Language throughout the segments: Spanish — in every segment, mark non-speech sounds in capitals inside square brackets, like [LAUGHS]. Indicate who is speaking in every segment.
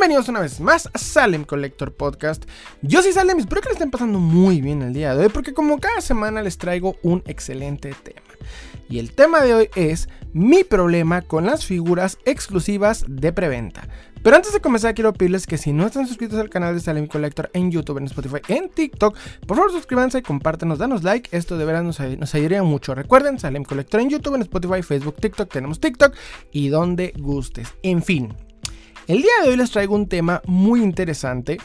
Speaker 1: Bienvenidos una vez más a Salem Collector Podcast. Yo soy Salem y espero que le estén pasando muy bien el día de hoy porque como cada semana les traigo un excelente tema. Y el tema de hoy es mi problema con las figuras exclusivas de preventa. Pero antes de comenzar quiero pedirles que si no están suscritos al canal de Salem Collector en YouTube, en Spotify, en TikTok, por favor suscríbanse, compártenos, danos like, esto de verdad nos, nos ayudaría mucho. Recuerden, Salem Collector en YouTube, en Spotify, Facebook, TikTok, tenemos TikTok y donde gustes. En fin, el día de hoy les traigo un tema muy interesante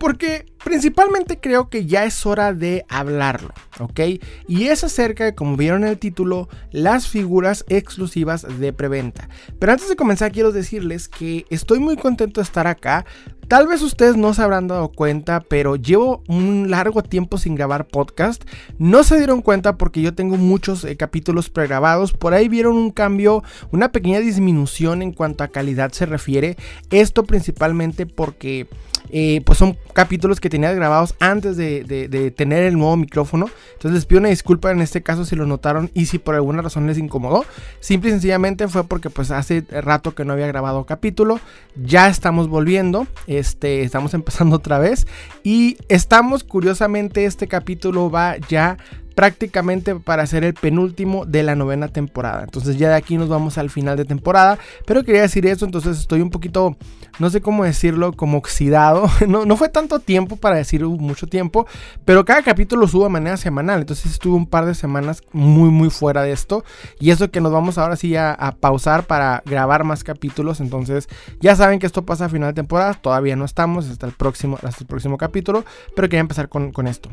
Speaker 1: porque principalmente creo que ya es hora de hablarlo, ¿ok? Y es acerca de, como vieron en el título, las figuras exclusivas de preventa. Pero antes de comenzar quiero decirles que estoy muy contento de estar acá. Tal vez ustedes no se habrán dado cuenta, pero llevo un largo tiempo sin grabar podcast. No se dieron cuenta porque yo tengo muchos eh, capítulos pregrabados. Por ahí vieron un cambio, una pequeña disminución en cuanto a calidad se refiere. Esto principalmente porque eh, pues son capítulos que tenía grabados antes de, tener el nuevo micrófono. Entonces les pido una disculpa en este caso si lo notaron y si por alguna razón les incomodó. Simple y sencillamente fue porque pues hace rato que no había grabado capítulo. Ya estamos volviendo. Este, estamos [LAUGHS] empezando otra vez. Y estamos, curiosamente, este capítulo va ya prácticamente para ser el penúltimo de la novena temporada. Entonces ya de aquí nos vamos al final de temporada. Pero quería decir eso, entonces estoy un poquito, no sé cómo decirlo, como oxidado. [LAUGHS] No, no fue tanto tiempo para decir mucho tiempo, pero cada capítulo subo de manera semanal. Entonces estuve un par de semanas muy, muy fuera de esto. Y eso que nos vamos ahora sí a, pausar para grabar más capítulos. Entonces ya saben que esto pasa a final de temporada. Todavía no estamos hasta el próximo, hasta el próximo capítulo. Pero quería empezar con, con esto.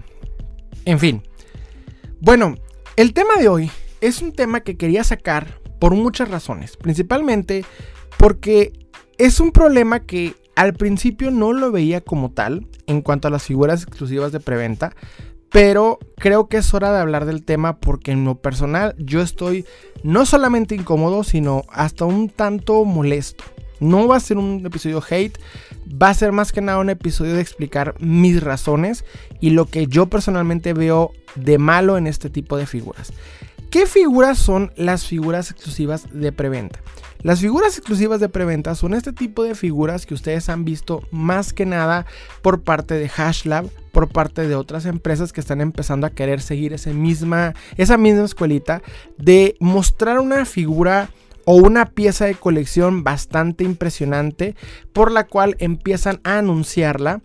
Speaker 1: En fin. Bueno, el tema de hoy es un tema que quería sacar por muchas razones. Principalmente porque es un problema que al principio no lo veía como tal en cuanto a las figuras exclusivas de preventa. Pero creo que es hora de hablar del tema porque en lo personal yo estoy no solamente incómodo, sino hasta un tanto molesto. No va a ser un episodio hate, va a ser más que nada un episodio de explicar mis razones y lo que yo personalmente veo de malo en este tipo de figuras. ¿Qué figuras son las figuras exclusivas de preventa? Las figuras exclusivas de preventa son este tipo de figuras que ustedes han visto más que nada por parte de Hashlab, por parte de otras empresas que están empezando a querer seguir esa misma, esa misma escuelita de mostrar una figura o una pieza de colección bastante impresionante por la cual empiezan a anunciarla.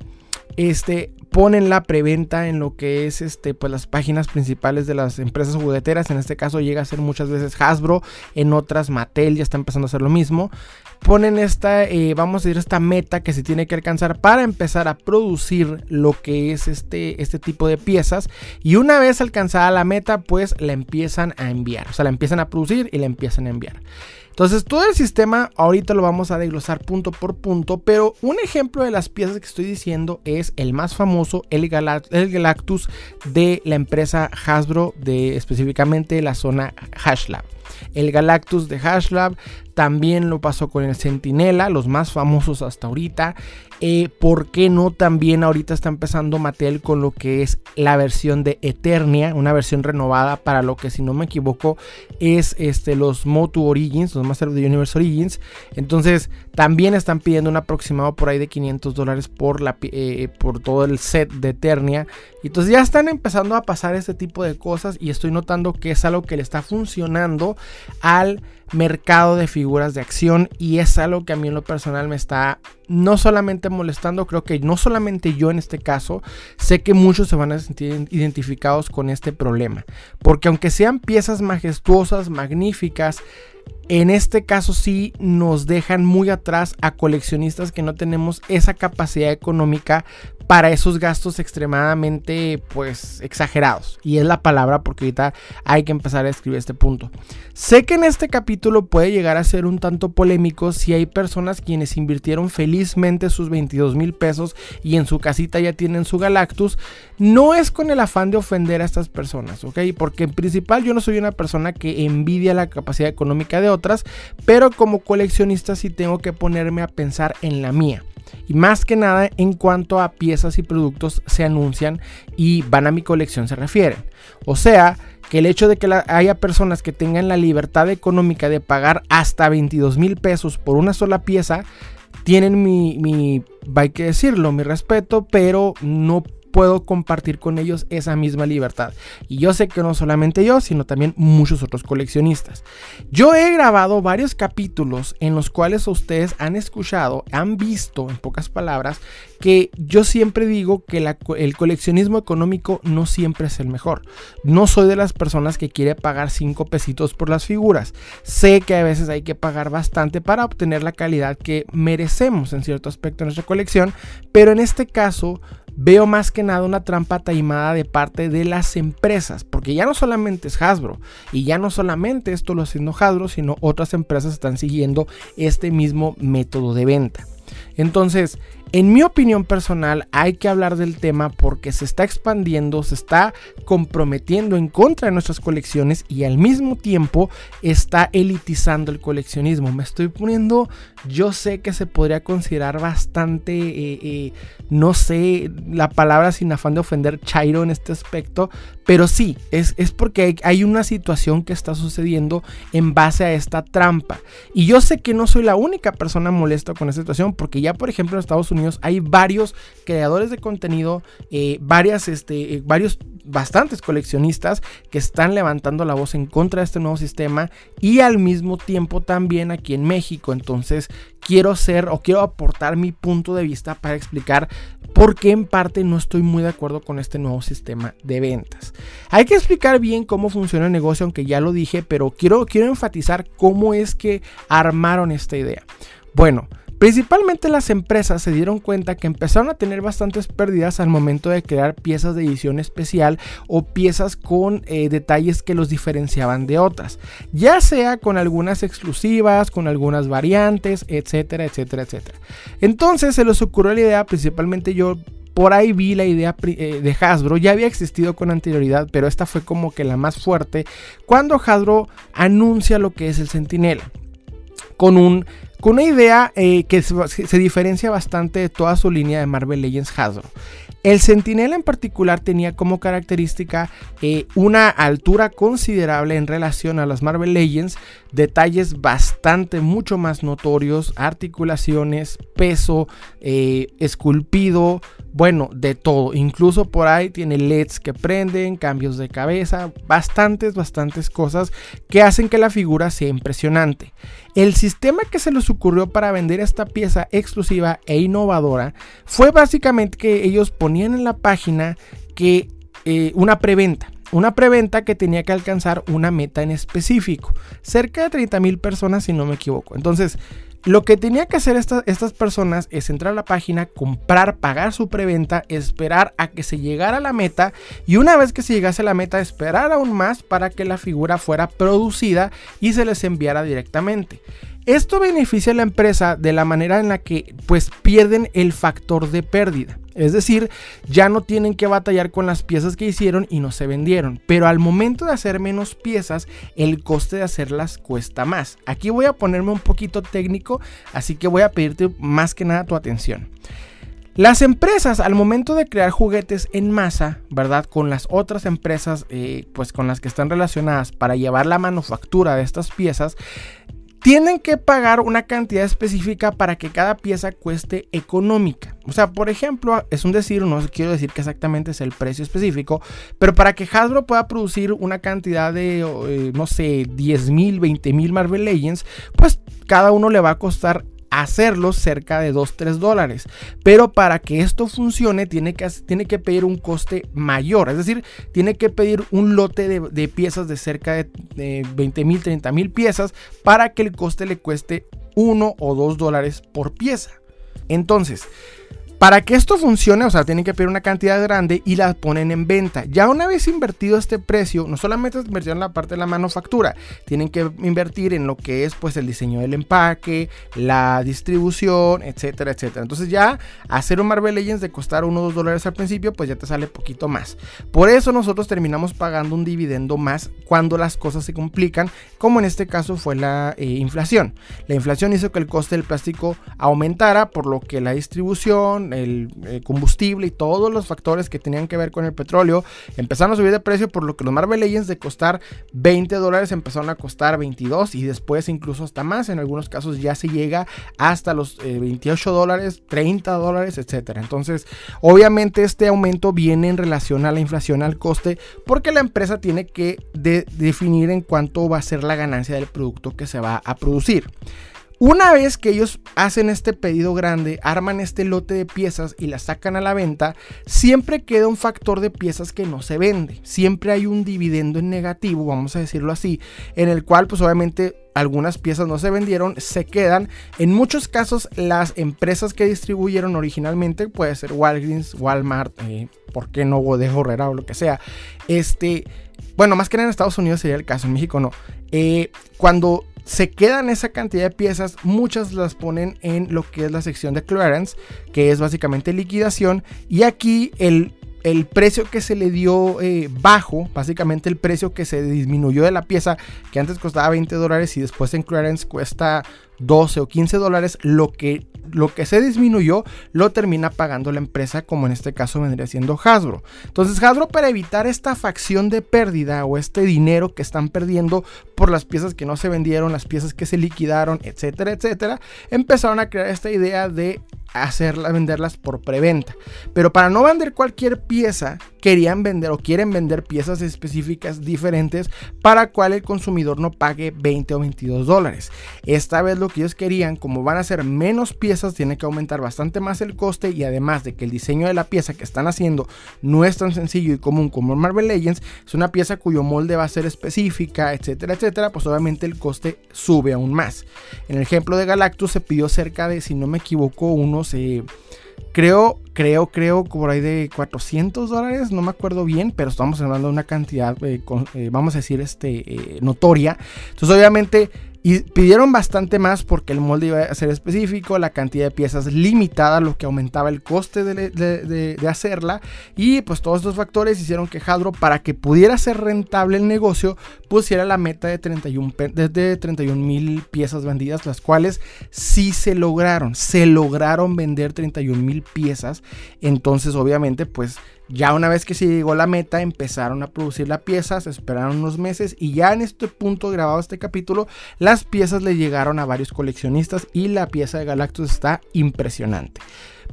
Speaker 1: Este, ponen la preventa en lo que es este, pues las páginas principales de las empresas jugueteras. En este caso llega a ser muchas veces Hasbro, en otras Mattel ya está empezando a hacer lo mismo. Ponen esta, eh, vamos a decir, esta meta que se tiene que alcanzar para empezar a producir lo que es este, este tipo de piezas. Y una vez alcanzada la meta, pues la empiezan a enviar. O sea, la empiezan a producir y la empiezan a enviar. Entonces todo el sistema ahorita lo vamos a desglosar punto por punto, pero un ejemplo de las piezas que estoy diciendo es el más famoso, el, Galactus de la empresa Hasbro, de específicamente la zona Hashlab. El Galactus de Hashlab también lo pasó con el Sentinela, los más famosos hasta ahorita. Eh, ¿Por qué no también ahorita está empezando Mattel con lo que es la versión de Eternia, una versión renovada para lo que si no me equivoco es este, los Motu Origins, los Master of the Universe Origins. Entonces también están pidiendo un aproximado por ahí de 500 dólares por, la, eh, por todo el set de Eternia. Entonces ya están empezando a pasar este tipo de cosas y estoy notando que es algo que le está funcionando al mercado de figuras de acción y es algo que a mí en lo personal me está no solamente molestando, creo que no solamente yo en este caso, sé que muchos se van a sentir identificados con este problema, porque aunque sean piezas majestuosas, magníficas, en este caso sí nos dejan muy atrás a coleccionistas que no tenemos esa capacidad económica para esos gastos extremadamente pues exagerados. Y es la palabra porque ahorita hay que empezar a escribir este punto. Sé que en este capítulo puede llegar a ser un tanto polémico si hay personas quienes invirtieron felizmente sus 22 mil pesos y en su casita ya tienen su Galactus. No es con el afán de ofender a estas personas, ¿ok? Porque en principal yo no soy una persona que envidia la capacidad económica de otras, pero como coleccionista sí tengo que ponerme a pensar en la mía. Y más que nada en cuanto a piezas y productos se anuncian y van a mi colección se refieren. O sea, que el hecho de que haya personas que tengan la libertad económica de pagar hasta 22 mil pesos por una sola pieza, tienen mi, mi, hay que decirlo, mi respeto, pero no puedo compartir con ellos esa misma libertad. Y yo sé que no solamente yo, sino también muchos otros coleccionistas. Yo he grabado varios capítulos en los cuales ustedes han escuchado, han visto, en pocas palabras, que yo siempre digo que el coleccionismo económico no siempre es el mejor. No soy de las personas que quiere pagar 5 pesitos por las figuras. Sé que a veces hay que pagar bastante para obtener la calidad que merecemos en cierto aspecto de nuestra colección, pero en este caso veo más que nada una trampa taimada de parte de las empresas, porque ya no solamente es Hasbro, y ya no solamente esto lo haciendo Hasbro, sino otras empresas están siguiendo este mismo método de venta. Entonces, en mi opinión personal, hay que hablar del tema porque se está expandiendo, se está comprometiendo en contra de nuestras colecciones y al mismo tiempo está elitizando el coleccionismo. Me estoy poniendo, yo sé que se podría considerar bastante, eh, eh, no sé la palabra sin afán de ofender, chairo en este aspecto, pero sí, es, es porque hay, hay una situación que está sucediendo en base a esta trampa. Y yo sé que no soy la única persona molesta con esta situación porque ya, por ejemplo, en Estados Unidos, hay varios creadores de contenido, eh, varias, este, eh, varios, bastantes coleccionistas que están levantando la voz en contra de este nuevo sistema y al mismo tiempo también aquí en México. Entonces quiero ser o quiero aportar mi punto de vista para explicar por qué en parte no estoy muy de acuerdo con este nuevo sistema de ventas. Hay que explicar bien cómo funciona el negocio, aunque ya lo dije, pero quiero, quiero enfatizar cómo es que armaron esta idea. Bueno, Principalmente las empresas se dieron cuenta que empezaron a tener bastantes pérdidas al momento de crear piezas de edición especial o piezas con eh, detalles que los diferenciaban de otras, ya sea con algunas exclusivas, con algunas variantes, etcétera, etcétera, etcétera. Entonces se les ocurrió la idea, principalmente yo por ahí vi la idea eh, de Hasbro, ya había existido con anterioridad, pero esta fue como que la más fuerte, cuando Hasbro anuncia lo que es el Sentinela, con un con una idea eh, que se, diferencia bastante de toda su línea de Marvel Legends Hasbro. El Sentinela en particular tenía como característica eh, una altura considerable en relación a las Marvel Legends, detalles bastante mucho más notorios, articulaciones, peso, eh, esculpido, bueno, de todo. Incluso por ahí tiene LEDs que prenden, cambios de cabeza, bastantes, bastantes cosas que hacen que la figura sea impresionante. El sistema que se les ocurrió para vender esta pieza exclusiva e innovadora fue básicamente que ellos ponían en la página que eh, una preventa. Una preventa que tenía que alcanzar una meta en específico. Cerca de 30 mil personas si no me equivoco. Entonces, lo que tenía que hacer estas personas es entrar a la página, comprar, pagar su preventa, esperar a que se llegara a la meta y una vez que se llegase a la meta esperar aún más para que la figura fuera producida y se les enviara directamente. Esto beneficia a la empresa de la manera en la que pues pierden el factor de pérdida. Es decir, ya no tienen que batallar con las piezas que hicieron y no se vendieron. Pero al momento de hacer menos piezas, el coste de hacerlas cuesta más. Aquí voy a ponerme un poquito técnico, así que voy a pedirte más que nada tu atención. Las empresas al momento de crear juguetes en masa, ¿verdad? Con las otras empresas, eh, pues con las que están relacionadas para llevar la manufactura de estas piezas, tienen que pagar una cantidad específica para que cada pieza cueste económica. O sea, por ejemplo, es un decir, no quiero decir que exactamente es el precio específico, pero para que Hasbro pueda producir una cantidad de, eh, no sé, 10 mil, 20 mil Marvel Legends, pues cada uno le va a costar hacerlo cerca de 2-3 dólares. Pero para que esto funcione tiene que, tiene que pedir un coste mayor. Es decir, tiene que pedir un lote de, piezas de cerca de, de 20 mil, 30 mil piezas para que el coste le cueste 1 o 2 dólares por pieza. Entonces, para que esto funcione, o sea, tienen que pedir una cantidad grande y la ponen en venta. Ya una vez invertido este precio, no solamente en la parte de la manufactura, tienen que invertir en lo que es pues el diseño del empaque, la distribución, etcétera, etcétera. Entonces ya hacer un Marvel Legends de costar 1 o 2 dólares al principio, pues ya te sale poquito más. Por eso nosotros terminamos pagando un dividendo más cuando las cosas se complican, como en este caso fue la eh, inflación. La inflación hizo que el coste del plástico aumentara, por lo que la distribución, el, el, combustible y todos los factores que tenían que ver con el petróleo empezaron a subir de precio, por lo que los Marvel Legends de costar 20 dólares empezaron a costar 22 y después incluso hasta más. En algunos casos ya se llega hasta los 28 eh, dólares, 30 dólares, etcétera. Entonces, obviamente este aumento viene en relación a la inflación, al coste, porque la empresa tiene que definir en cuánto va a ser la ganancia del producto que se va a producir. Una vez que ellos hacen este pedido grande, arman este lote de piezas y las sacan a la venta, siempre queda un factor de piezas que no se vende. Siempre hay un dividendo en negativo, vamos a decirlo así, en el cual pues obviamente algunas piezas no se vendieron, se quedan. En muchos casos las empresas que distribuyeron originalmente, puede ser Walgreens, Walmart, eh, ¿por qué no Bodejo Herrera o lo que sea? Este, bueno, más que en Estados Unidos sería el caso, en México no. Eh, cuando se quedan esa cantidad de piezas, muchas las ponen en lo que es la sección de clearance, que es básicamente liquidación, y aquí el, el precio que se le dio eh, bajo, básicamente el precio que se disminuyó de la pieza, que antes costaba 20 dólares y después en clearance cuesta 12 o 15 dólares, lo que, lo que se disminuyó lo termina pagando la empresa, como en este caso vendría siendo Hasbro. Entonces Hasbro para evitar esta facción de pérdida o este dinero que están perdiendo por las piezas que no se vendieron, las piezas que se liquidaron, etcétera, etcétera, empezaron a crear esta idea de hacerlas, venderlas por preventa. Pero para no vender cualquier pieza, querían vender o quieren vender piezas específicas diferentes para cual el consumidor no pague 20 o 22 dólares. Esta vez lo que ellos querían, como van a ser menos piezas, tiene que aumentar bastante más el coste y además de que el diseño de la pieza que están haciendo no es tan sencillo y común como Marvel Legends, es una pieza cuyo molde va a ser específica, etcétera, etcétera, pues obviamente el coste sube aún más. En el ejemplo de Galactus se pidió cerca de, si no me equivoco, unos... Eh, creo, creo, creo, por ahí de 400 dólares, no me acuerdo bien, pero estamos hablando de una cantidad, eh, eh, vamos a decir, este, notoria. Entonces, obviamente, y pidieron bastante más porque el molde iba a ser específico, la cantidad de piezas limitada, lo que aumentaba el coste de, hacerla. Y pues todos estos factores hicieron que Hadro, para que pudiera ser rentable el negocio, pusiera la meta de 31 mil piezas vendidas, las cuales sí se lograron. Se lograron vender 31 mil piezas. Entonces obviamente pues ya una vez que se llegó a la meta, empezaron a producir la pieza, se esperaron unos meses y ya en este punto grabado este capítulo, las piezas le llegaron a varios coleccionistas y la pieza de Galactus está impresionante.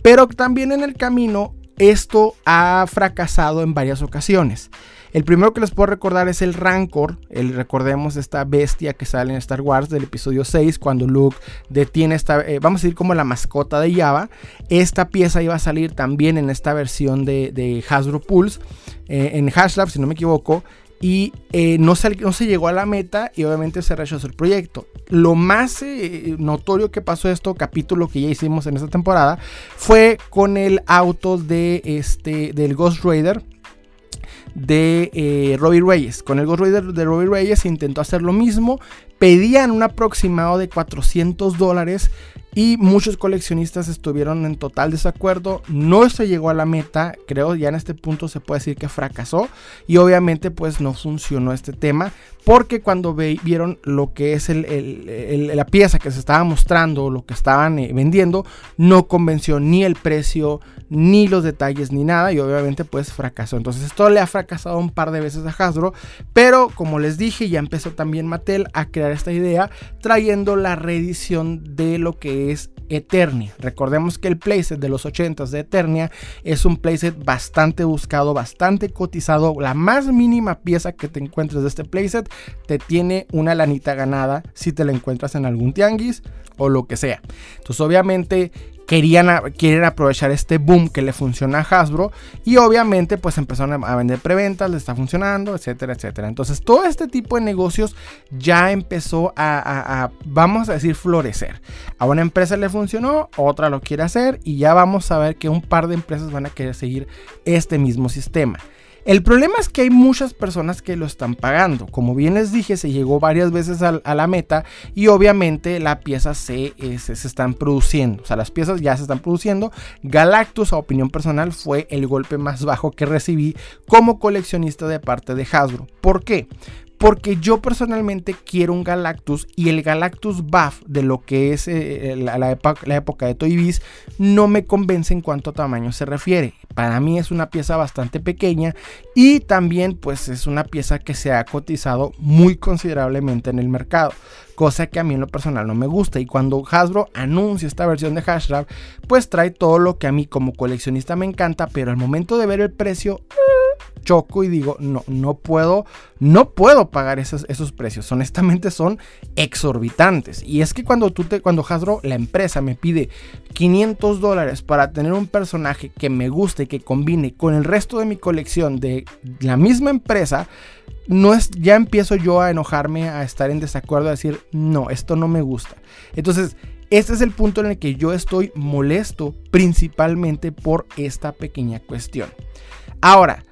Speaker 1: Pero también en el camino esto ha fracasado en varias ocasiones. El primero que les puedo recordar es el Rancor. El, recordemos esta bestia que sale en Star Wars del episodio 6 cuando Luke detiene esta, eh, vamos a decir como la mascota de Java. Esta pieza iba a salir también en esta versión de, Hasbro Pulse, eh, en Hashlab si no me equivoco. Y eh, no, se, no, se, llegó a la meta y obviamente se rechazó el proyecto. Lo más notorio que pasó esto, capítulo que ya hicimos en esta temporada, fue con el auto de este, del Ghost Raider de eh, Robbie Reyes. Con el Ghost Rider de Robbie Reyes intentó hacer lo mismo. Pedían un aproximado de 400 dólares y muchos coleccionistas estuvieron en total desacuerdo. No se llegó a la meta, creo ya en este punto se puede decir que fracasó. Y obviamente pues no funcionó este tema. Porque cuando vieron lo que es la pieza que se estaba mostrando, lo que estaban eh, vendiendo, no convenció ni el precio, ni los detalles, ni nada. Y obviamente pues fracasó. Entonces esto le ha fracasado un par de veces a Hasbro, pero como les dije ya empezó también Mattel a crear esta idea trayendo la reedición de lo que es Eternia. Recordemos que el playset de los 80s de Eternia es un playset bastante buscado, bastante cotizado. La más mínima pieza que te encuentres de este playset te tiene una lanita ganada si te la encuentras en algún tianguis o lo que sea. Entonces obviamente querían quieren aprovechar este boom que le funciona a Hasbro y obviamente pues empezaron a vender preventas, le está funcionando, etcétera, etcétera. Entonces todo este tipo de negocios ya empezó a, vamos a decir, florecer. A una empresa le funcionó, otra lo quiere hacer y ya vamos a ver que un par de empresas van a querer seguir este mismo sistema. El problema es que hay muchas personas que lo están pagando. Como bien les dije, se llegó varias veces a, la meta y obviamente la pieza se, eh, se, están produciendo. O sea, las piezas ya se están produciendo. Galactus, a opinión personal, fue el golpe más bajo que recibí como coleccionista de parte de Hasbro. ¿Por qué? Porque yo personalmente quiero un Galactus y el Galactus Buff de lo que es eh, la, época, de Toy Biz no me convence en cuanto a tamaño se refiere. Para mí es una pieza bastante pequeña y también pues es una pieza que se ha cotizado muy considerablemente en el mercado, cosa que a mí en lo personal no me gusta y cuando Hasbro anuncia esta versión de Hashraf pues trae todo lo que a mí como coleccionista me encanta, pero al momento de ver el precio choco y digo, no, no puedo, no puedo pagar esos, esos precios. Honestamente son exorbitantes. Y es que cuando tú te, cuando Hasbro, la empresa, me pide 500 dólares para tener un personaje que me guste, que combine con el resto de mi colección de la misma empresa, no es, ya empiezo yo a enojarme, a estar en desacuerdo, a decir, no, esto no me gusta. Entonces, este es el punto en el que yo estoy molesto principalmente por esta pequeña cuestión. Ahora,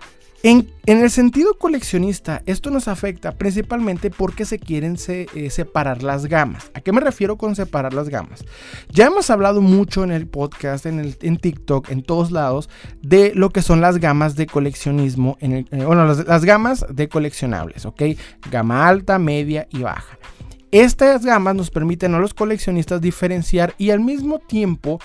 Speaker 1: en, el sentido coleccionista, esto nos afecta principalmente porque se quieren eh, separar las gamas. ¿A qué me refiero con separar las gamas? Ya hemos hablado mucho en el podcast, en, TikTok, en todos lados, de lo que son las gamas de coleccionismo, eh, bueno, las, las gamas de coleccionables, ¿ok? Gama alta, media y baja. Estas gamas nos permiten a los coleccionistas diferenciar y al mismo tiempo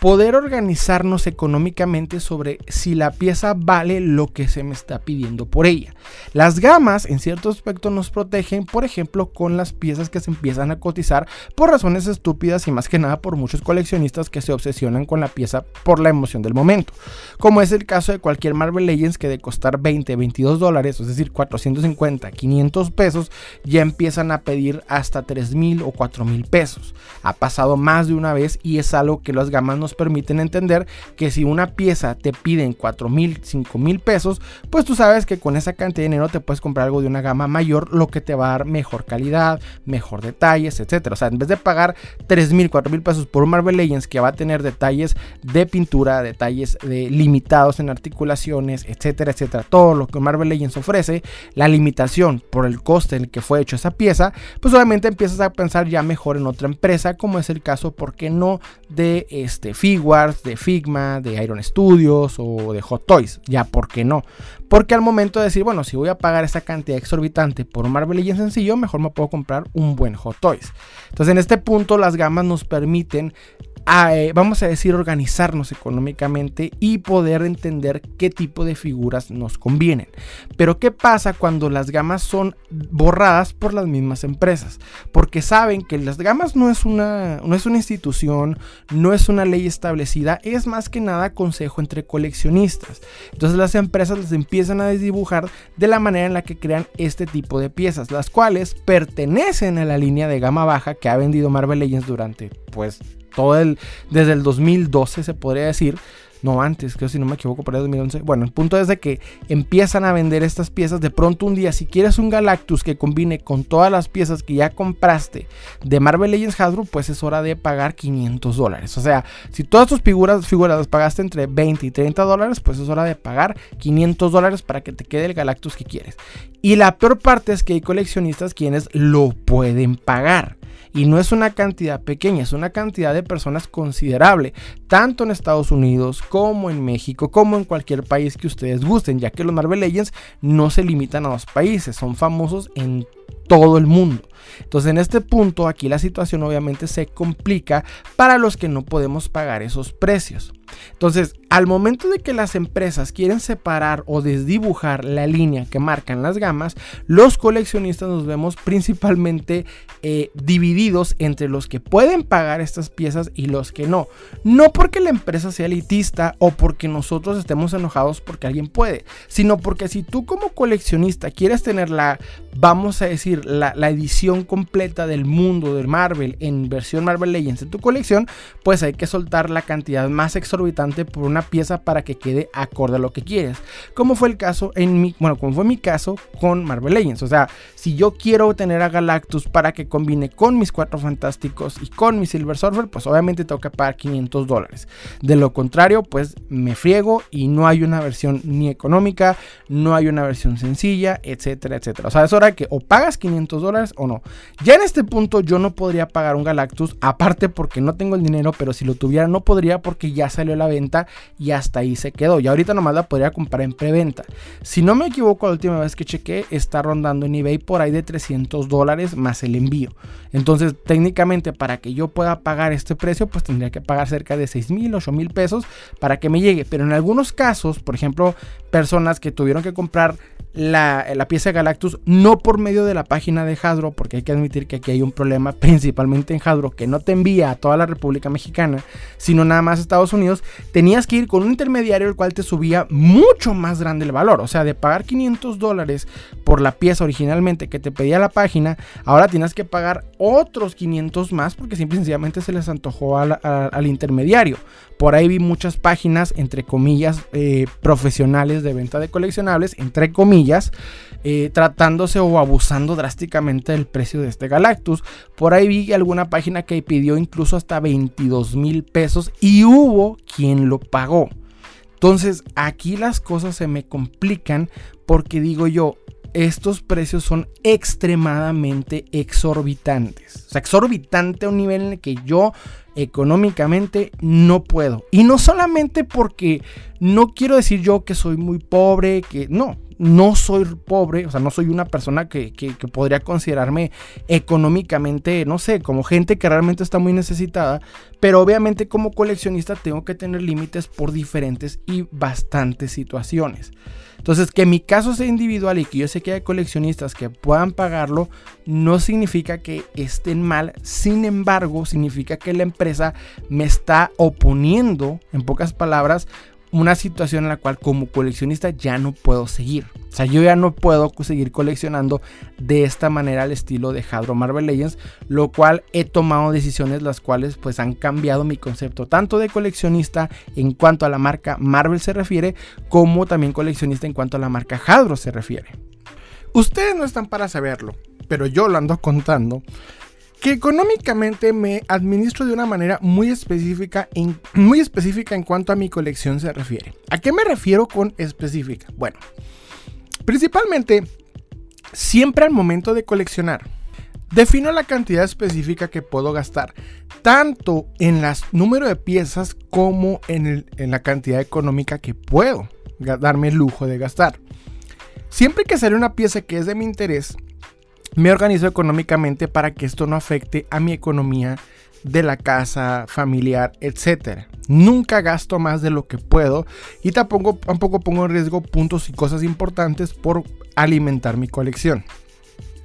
Speaker 1: poder organizarnos económicamente sobre si la pieza vale lo que se me está pidiendo por ella. Las gamas en cierto aspecto nos protegen, por ejemplo, con las piezas que se empiezan a cotizar por razones estúpidas y más que nada por muchos coleccionistas que se obsesionan con la pieza por la emoción del momento. Como es el caso de cualquier Marvel Legends que de costar 20, 22 dólares, es decir, 450, 500 pesos, ya empiezan a pedir hasta 3 mil o 4 mil pesos. Ha pasado más de una vez y es algo que las gamas nos permiten entender que si una pieza te piden 4 mil, 5 mil pesos, pues tú sabes que con esa cantidad de dinero te puedes comprar algo de una gama mayor, lo que te va a dar mejor calidad, mejor detalles, etcétera. O sea, en vez de pagar 3 mil, 4 mil pesos por un Marvel Legends que va a tener detalles de pintura, detalles de limitados en articulaciones, etcétera, etcétera, todo lo que Marvel Legends ofrece, la limitación por el coste en el que fue hecho esa pieza, pues obviamente empiezas a pensar ya mejor en otra empresa, como es el caso, ¿por qué no? De este Figuarts, de Figma, de Iron Studios o de Hot Toys. Ya, ¿por qué no? Porque al momento de decir, bueno, si voy a pagar esa cantidad exorbitante por Marvel Legends sencillo, mejor me puedo comprar un buen Hot Toys. Entonces, en este punto, las gamas nos permiten eh, vamos a decir, organizarnos económicamente y poder entender qué tipo de figuras nos convienen. Pero ¿qué pasa cuando las gamas son borradas por las mismas empresas? Porque saben que las gamas no es una, no es una institución, no es una ley establecida, es más que nada consejo entre coleccionistas. Entonces las empresas las empiezan a desdibujar de la manera en la que crean este tipo de piezas, las cuales pertenecen a la línea de gama baja que ha vendido Marvel Legends durante pues todo el, desde el 2012 se podría decir, no antes, creo si no me equivoco, para el 2011. Bueno, el punto es de que empiezan a vender estas piezas. De pronto un día, si quieres un Galactus que combine con todas las piezas que ya compraste de Marvel Legends Hasbro, pues es hora de pagar 500 dólares. O sea, si todas tus figuras, figuras las pagaste entre 20 y 30 dólares, pues es hora de pagar 500 dólares para que te quede el Galactus que quieres. Y la peor parte es que hay coleccionistas quienes lo pueden pagar. Y no es una cantidad pequeña, es una cantidad de personas considerable, tanto en Estados Unidos como en México, como en cualquier país que ustedes gusten, ya que los Marvel Legends no se limitan a dos países, son famosos en todo el mundo. Entonces en este punto aquí la situación obviamente se complica para los que no podemos pagar esos precios. Entonces, al momento de que las empresas quieren separar o desdibujar la línea que marcan las gamas, los coleccionistas nos vemos principalmente eh, divididos entre los que pueden pagar estas piezas y los que no. No porque la empresa sea elitista o porque nosotros estemos enojados porque alguien puede, sino porque si tú como coleccionista quieres tener la, vamos a decir, la, la edición completa del mundo de Marvel en versión Marvel Legends en tu colección, pues hay que soltar la cantidad más exorbitante por una pieza para que quede acorde a lo que quieres. Como fue el caso en mi, bueno, como fue mi caso con Marvel Legends. O sea, si yo quiero tener a Galactus para que combine con mis cuatro fantásticos y con mi Silver Surfer, pues obviamente tengo que pagar 500 dólares. De lo contrario, pues me friego y no hay una versión ni económica, no hay una versión sencilla, etcétera, etcétera. O sea, es hora que o pagas 500 dólares o no. Ya en este punto yo no podría pagar un Galactus, aparte porque no tengo el dinero, pero si lo tuviera no podría porque ya se la venta y hasta ahí se quedó. Y ahorita nomás la podría comprar en preventa. Si no me equivoco, la última vez que chequé está rondando en eBay por ahí de 300 dólares más el envío. Entonces, técnicamente, para que yo pueda pagar este precio, pues tendría que pagar cerca de 6 mil, 8 mil pesos para que me llegue. Pero en algunos casos, por ejemplo, personas que tuvieron que comprar la, pieza Galactus no por medio de la página de Hasbro, porque hay que admitir que aquí hay un problema [LAUGHS] principalmente en Hasbro que no te envía a toda la República Mexicana, sino nada más a Estados Unidos, tenías que ir con un intermediario el cual te subía mucho más grande el valor, o sea, de pagar 500 dólares por la pieza originalmente que te pedía la página, ahora tienes que pagar otros 500 más porque simple y sencillamente se les antojó al intermediario. Por ahí vi muchas páginas, entre comillas, eh, profesionales de venta de coleccionables, entre comillas, eh, tratándose o abusando drásticamente del precio de este Galactus. Por ahí vi alguna página que pidió incluso hasta 22 mil pesos y hubo quien lo pagó. Entonces aquí las cosas se me complican porque digo yo, estos precios son extremadamente exorbitantes. Exorbitante a un nivel en el que yo económicamente no puedo. Y no solamente porque no quiero decir yo que soy muy pobre, que no, no soy pobre, o sea, no soy una persona que, podría considerarme económicamente, no sé, como gente que realmente está muy necesitada, pero obviamente como coleccionista tengo que tener límites por diferentes y bastantes situaciones. Entonces, que mi caso sea individual y que yo sé que hay coleccionistas que puedan pagarlo, no significa que estén mal. Sin embargo, significa que la empresa me está oponiendo, en pocas palabras, una situación en la cual como coleccionista ya no puedo seguir. O sea, yo ya no puedo seguir coleccionando de esta manera al estilo de Hadro Marvel Legends, lo cual he tomado decisiones las cuales pues han cambiado mi concepto tanto de coleccionista en cuanto a la marca Marvel se refiere, como también coleccionista en cuanto a la marca Hadro se refiere. Ustedes no están para saberlo, pero yo lo ando contando que económicamente me administro de una manera muy específica, en, muy específica en cuanto a mi colección se refiere. ¿A qué me refiero con específica? Bueno, principalmente, siempre al momento de coleccionar, defino la cantidad específica que puedo gastar, tanto en el número de piezas como en, en la cantidad económica que puedo darme el lujo de gastar. Siempre que sale una pieza que es de mi interés, me organizo económicamente para que esto no afecte a mi economía de la casa, familiar, etc. Nunca gasto más de lo que puedo y tampoco, tampoco pongo en riesgo puntos y cosas importantes por alimentar mi colección.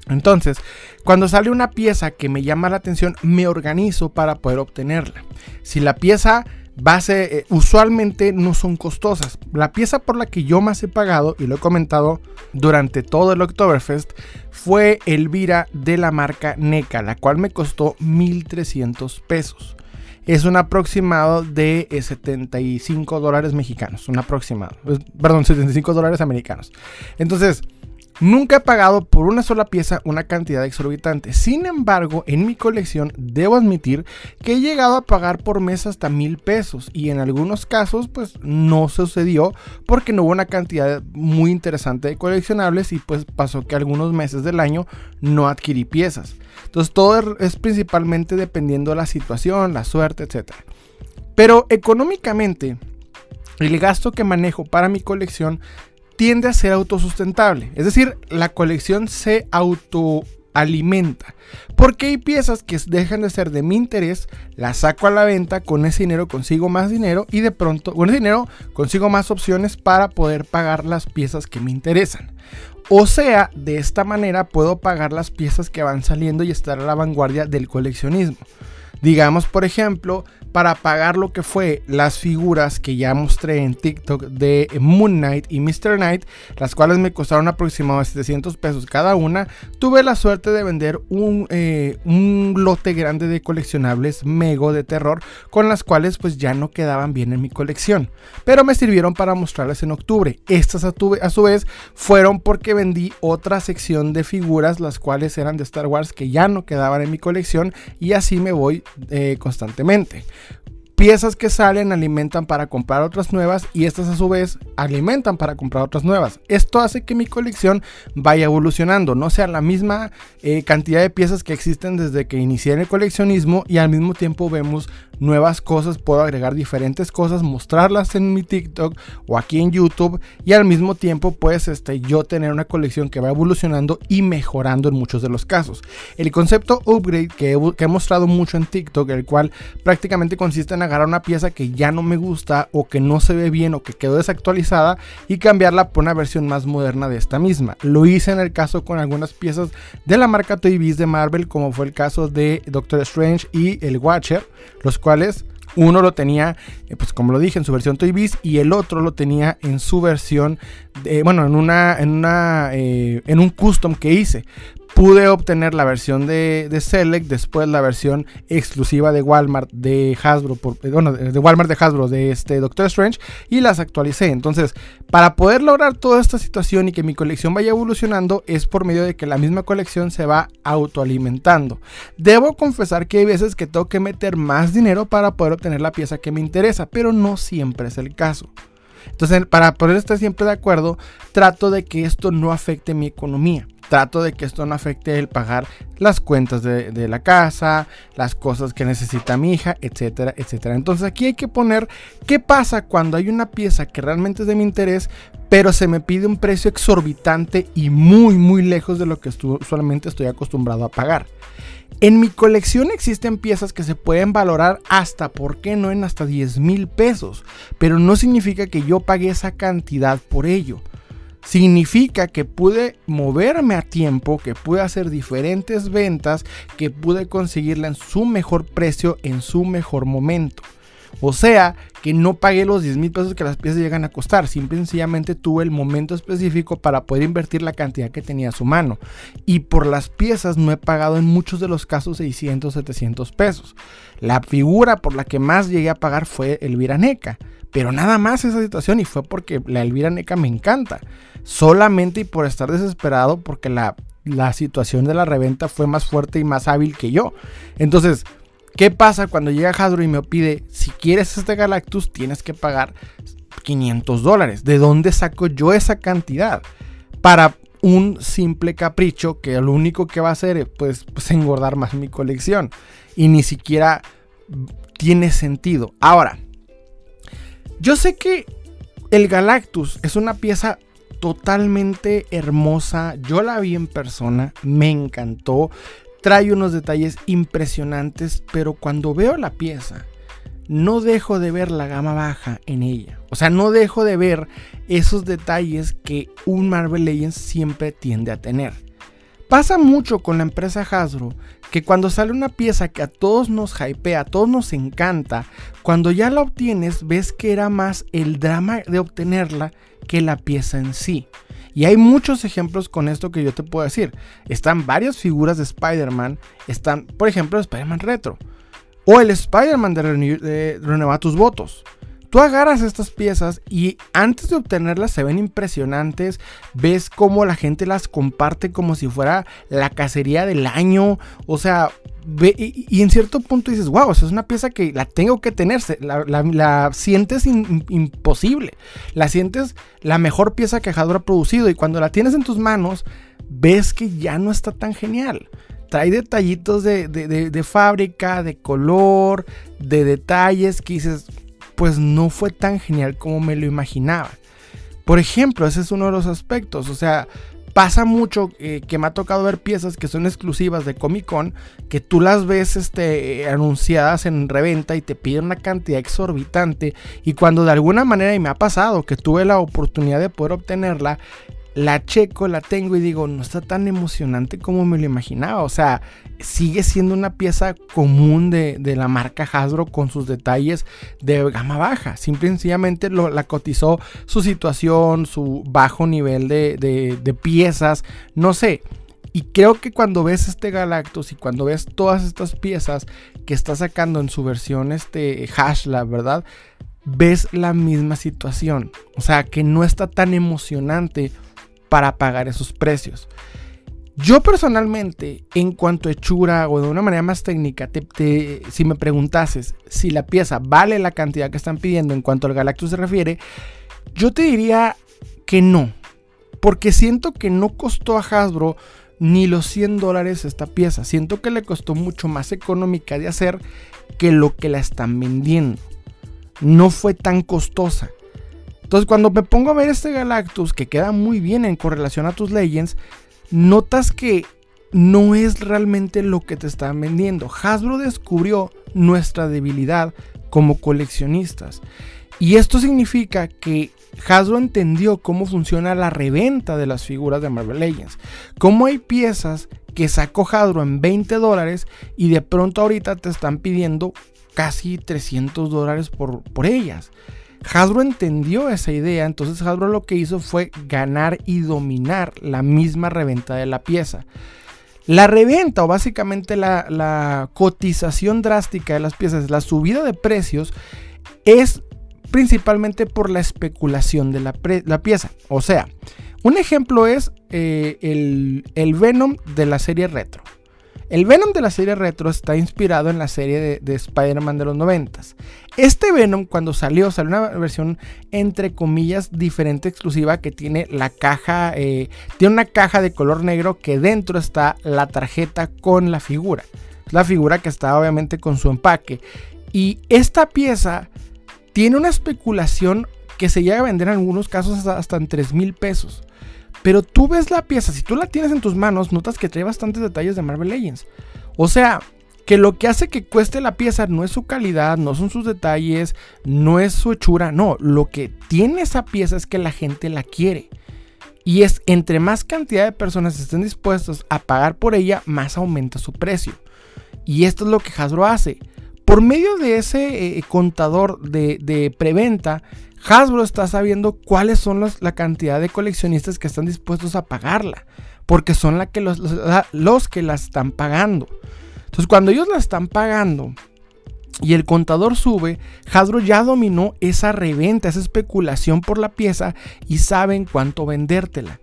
Speaker 1: Entonces, cuando sale una pieza que me llama la atención, me organizo para poder obtenerla. Si la pieza base eh, usualmente no son costosas. La pieza por la que yo más he pagado, y lo he comentado durante todo el Oktoberfest, fue Elvira de la marca NECA, la cual me costó 1300 pesos. Es un aproximado de 75 eh, dólares mexicanos. Un aproximado. Perdón, 75 dólares americanos. Entonces, Nunca he pagado por una sola pieza una cantidad exorbitante. Sin embargo, en mi colección debo admitir que he llegado a pagar por mes hasta mil pesos y en algunos casos pues no sucedió porque no hubo una cantidad muy interesante de coleccionables y pues pasó que algunos meses del año no adquirí piezas. Entonces todo es principalmente dependiendo de la situación, la suerte, etc. Pero económicamente, el gasto que manejo para mi colección tiende a ser autosustentable. Es decir, la colección se autoalimenta. Porque hay piezas que dejan de ser de mi interés, las saco a la venta, con ese dinero consigo más dinero y de pronto con ese dinero consigo más opciones para poder pagar las piezas que me interesan. O sea, de esta manera puedo pagar las piezas que van saliendo y estar a la vanguardia del coleccionismo. Digamos, por ejemplo, para pagar lo que fue las figuras que ya mostré en TikTok de Moon Knight y Mr. Knight, las cuales me costaron aproximadamente 700 pesos cada una, tuve la suerte de vender un, eh, un lote grande de coleccionables Mego de terror, con las cuales pues ya no quedaban bien en mi colección, pero me sirvieron para mostrarlas en octubre. Estas a, a su vez fueron porque vendí otra sección de figuras, las cuales eran de Star Wars que ya no quedaban en mi colección y así me voy eh, constantemente. Piezas que salen alimentan para comprar otras nuevas y estas a su vez alimentan para comprar otras nuevas. Esto hace que mi colección vaya evolucionando, no sea la misma eh, cantidad de piezas que existen desde que inicié el coleccionismo y al mismo tiempo vemos nuevas cosas, puedo agregar diferentes cosas, mostrarlas en mi TikTok o aquí en YouTube y al mismo tiempo pues este, yo tener una colección que va evolucionando y mejorando en muchos de los casos. El concepto upgrade que he, que he mostrado mucho en TikTok, el cual prácticamente consiste en agarrar una pieza que ya no me gusta o que no se ve bien o que quedó desactualizada y cambiarla por una versión más moderna de esta misma. Lo hice en el caso con algunas piezas de la marca Toy Biz de Marvel como fue el caso de Doctor Strange y el Watcher, los cuales uno lo tenía, eh, pues como lo dije, en su versión Toy Biz y el otro lo tenía en su versión, bueno, en una, en una, eh, en un custom que hice pude obtener la versión de, Select, después la versión exclusiva de Walmart de Hasbro, por, eh, bueno, de Walmart de Hasbro de este Doctor Strange y las actualicé. Entonces, para poder lograr toda esta situación y que mi colección vaya evolucionando es por medio de que la misma colección se va autoalimentando. Debo confesar que hay veces que tengo que meter más dinero para poder obtener la pieza que me interesa, pero no siempre es el caso. Entonces, para poder estar siempre de acuerdo, trato de que esto no afecte mi economía. Trato de que esto no afecte el pagar las cuentas de, la casa, las cosas que necesita mi hija, etcétera, etcétera. Entonces aquí hay que poner qué pasa cuando hay una pieza que realmente es de mi interés, pero se me pide un precio exorbitante y muy, muy lejos de lo que solamente estoy acostumbrado a pagar. En mi colección existen piezas que se pueden valorar hasta, ¿por qué no?, en hasta 10 mil pesos. Pero no significa que yo pague esa cantidad por ello. Significa que pude moverme a tiempo, que pude hacer diferentes ventas, que pude conseguirla en su mejor precio, en su mejor momento. O sea, que no pagué los 10 mil pesos que las piezas llegan a costar. Simple y sencillamente tuve el momento específico para poder invertir la cantidad que tenía a su mano. Y por las piezas no he pagado en muchos de los casos 600, 700 pesos. La figura por la que más llegué a pagar fue Elvira Neca. Pero nada más esa situación y fue porque la Elvira Neca me encanta. Solamente y por estar desesperado porque la, la situación de la reventa fue más fuerte y más hábil que yo. Entonces, ¿Qué pasa cuando llega Hasbro y me pide, si quieres este Galactus, tienes que pagar 500 dólares? ¿De dónde saco yo esa cantidad? Para un simple capricho que lo único que va a hacer es pues, pues, engordar más mi colección. Y ni siquiera tiene sentido. Ahora, yo sé que el Galactus es una pieza totalmente hermosa. Yo la vi en persona, me encantó. Trae unos detalles impresionantes, pero cuando veo la pieza, no dejo de ver la gama baja en ella. O sea, no dejo de ver esos detalles que un Marvel Legends siempre tiende a tener. Pasa mucho con la empresa Hasbro que cuando sale una pieza que a todos nos hypea, a todos nos encanta, cuando ya la obtienes ves que era más el drama de obtenerla que la pieza en sí. Y hay muchos ejemplos con esto que yo te puedo decir. Están varias figuras de Spider-Man. Están, por ejemplo, Spider-Man Retro. O el Spider-Man de, de tus votos. Tú agarras estas piezas y antes de obtenerlas se ven impresionantes. Ves cómo la gente las comparte como si fuera la cacería del año. O sea, y, en cierto punto dices, wow, es una pieza que la tengo que tener. La, sientes imposible. La sientes la mejor pieza que Hasbro ha producido. Y cuando la tienes en tus manos, ves que ya no está tan genial trae detallitos de, de, fábrica, de color, de detalles que dices, pues no fue tan genial como me lo imaginaba. Por ejemplo, ese es uno de los aspectos. O sea, pasa mucho eh, que me ha tocado ver piezas que son exclusivas de Comic Con, que tú las ves este, anunciadas en reventa y te piden una cantidad exorbitante. Y cuando de alguna manera, y me ha pasado, que tuve la oportunidad de poder obtenerla, la checo, la tengo y digo, no está tan emocionante como me lo imaginaba. O sea, sigue siendo una pieza común de, la marca Hasbro con sus detalles de gama baja. Simple y sencillamente la cotizó su situación, su bajo nivel de, piezas, no sé. Y creo que cuando ves este Galactus y cuando ves todas estas piezas que está sacando en su versión este ¿verdad? Ves la misma situación. O sea, que no está tan emocionante para pagar esos precios. Yo personalmente, en cuanto a hechura o de una manera más técnica, si me preguntases si la pieza vale la cantidad que están pidiendo en cuanto al Galactus se refiere, yo te diría que no. Porque siento que no costó a Hasbro ni los 100 dólares esta pieza. Siento que le costó mucho más económica de hacer que lo que la están vendiendo. No fue tan costosa. Entonces cuando me pongo a ver este Galactus que queda muy bien en correlación a tus Legends, notas que no es realmente lo que te están vendiendo. Hasbro descubrió nuestra debilidad como coleccionistas. Y esto significa que Hasbro entendió cómo funciona la reventa de las figuras de Marvel Legends. Cómo hay piezas que sacó Hasbro en 20 dólares y de pronto ahorita te están pidiendo casi 300 dólares por, por ellas. Hasbro entendió esa idea, entonces Hasbro lo que hizo fue ganar y dominar la misma reventa de la pieza. La reventa o básicamente la, cotización drástica de las piezas, la subida de precios, es principalmente por la especulación de la, pieza. O sea, un ejemplo es eh, el, Venom de la serie retro. El Venom de la serie retro está inspirado en la serie de, Spider-Man de los 90. Este Venom cuando salió, salió una versión entre comillas diferente, exclusiva, que tiene la caja, eh, tiene una caja de color negro que dentro está la tarjeta con la figura. La figura que está obviamente con su empaque. Y esta pieza tiene una especulación que se llega a vender en algunos casos hasta, hasta en 3 mil pesos. Pero tú ves la pieza, si tú la tienes en tus manos, notas que trae bastantes detalles de Marvel Legends. O sea, que lo que hace que cueste la pieza no es su calidad, no son sus detalles, no es su hechura, no, lo que tiene esa pieza es que la gente la quiere. Y es entre más cantidad de personas estén dispuestos a pagar por ella, más aumenta su precio. Y esto es lo que Hasbro hace. Por medio de ese eh, contador de, preventa, Hasbro está sabiendo cuáles son la cantidad de coleccionistas que están dispuestos a pagarla. Porque son la que los, los, que la están pagando. Cuando ellos la están pagando y el contador sube, Hasbro ya dominó esa reventa, esa especulación por la pieza y saben cuánto vendértela.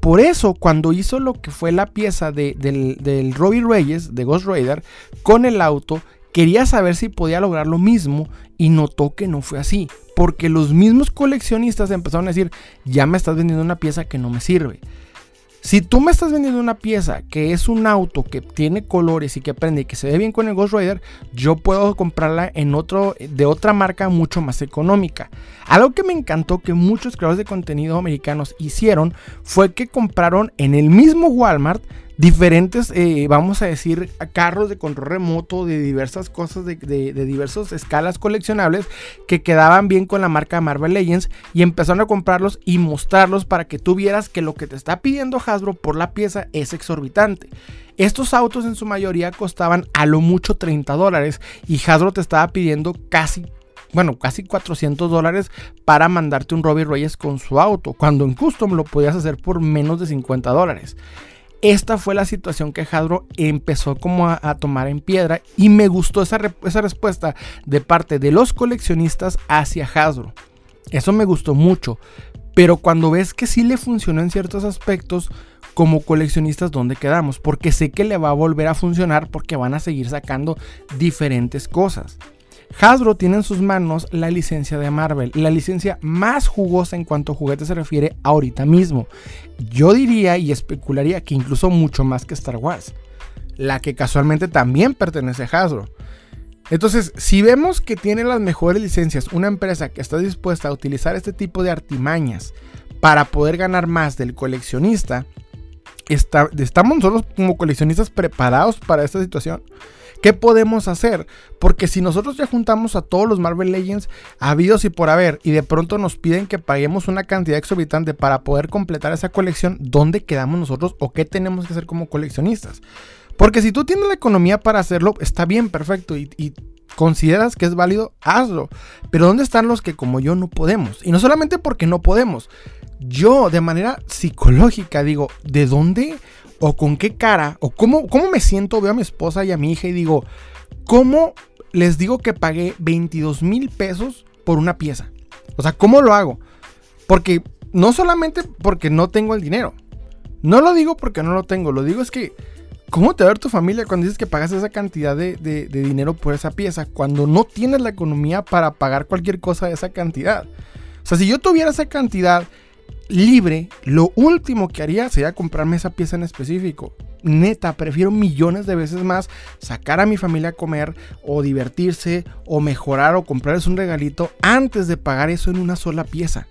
Speaker 1: Por eso, cuando hizo lo que fue la pieza del, del Robbie Reyes, de Ghost Rider, con el auto, quería saber si podía lograr lo mismo y notó que no fue así. Porque los mismos coleccionistas empezaron a decir, ya me estás vendiendo una pieza que no me sirve. Si tú me estás vendiendo una pieza que es un auto que tiene colores y que prende y que se ve bien con el Ghost Rider, yo puedo comprarla en otro, de otra marca mucho más económica. Algo que me encantó que muchos creadores de contenido americanos hicieron fue que compraron en el mismo Walmart diferentes, eh, vamos a decir, carros de control remoto de diversas cosas, de, diversas escalas coleccionables que quedaban bien con la marca Marvel Legends y empezaron a comprarlos y mostrarlos para que tú vieras que lo que te está pidiendo Hasbro por la pieza es exorbitante. Estos autos en su mayoría costaban a lo mucho 30 dólares y Hasbro te estaba pidiendo casi bueno, casi 400 dólares para mandarte un Robbie Reyes con su auto, cuando en custom lo podías hacer por menos de 50 dólares. Esta fue la situación que Hadro empezó como a, tomar en piedra y me gustó esa, esa, respuesta de parte de los coleccionistas hacia Hasbro. Eso me gustó mucho, pero cuando ves que sí le funcionó en ciertos aspectos, como coleccionistas, ¿dónde quedamos? Porque sé que le va a volver a funcionar porque van a seguir sacando diferentes cosas. Hasbro tiene en sus manos la licencia de Marvel, la licencia más jugosa en cuanto a juguetes se refiere ahorita mismo. Yo diría y especularía que incluso mucho más que Star Wars, la que casualmente también pertenece a Hasbro. Entonces, si vemos que tiene las mejores licencias una empresa que está dispuesta a utilizar este tipo de artimañas para poder ganar más del coleccionista, ¿estamos nosotros como coleccionistas preparados para esta situación? ¿Qué podemos hacer? Porque si nosotros ya juntamos a todos los Marvel Legends habidos y por haber y de pronto nos piden que paguemos una cantidad exorbitante para poder completar esa colección, ¿dónde quedamos nosotros o qué tenemos que hacer como coleccionistas? Porque si tú tienes la economía para hacerlo, está bien, perfecto, y, y consideras que es válido, hazlo. Pero ¿dónde están los que como yo no podemos? Y no solamente porque no podemos. Yo de manera psicológica digo, ¿de dónde o con qué cara o cómo, cómo me siento, veo a mi esposa y a mi hija y digo, ¿cómo les digo que pagué 22 mil pesos por una pieza? O sea, ¿cómo lo hago? Porque no solamente porque no tengo el dinero, No lo digo porque no lo tengo, lo digo es que, ¿cómo te va a ver tu familia cuando dices que pagas esa cantidad de, de dinero por esa pieza cuando no tienes la economía para pagar cualquier cosa de esa cantidad? O sea, si yo tuviera esa cantidad libre, lo último que haría sería comprarme esa pieza en específico. Neta, prefiero millones de veces más sacar a mi familia a comer o divertirse o mejorar o comprarles un regalito antes de pagar eso en una sola pieza.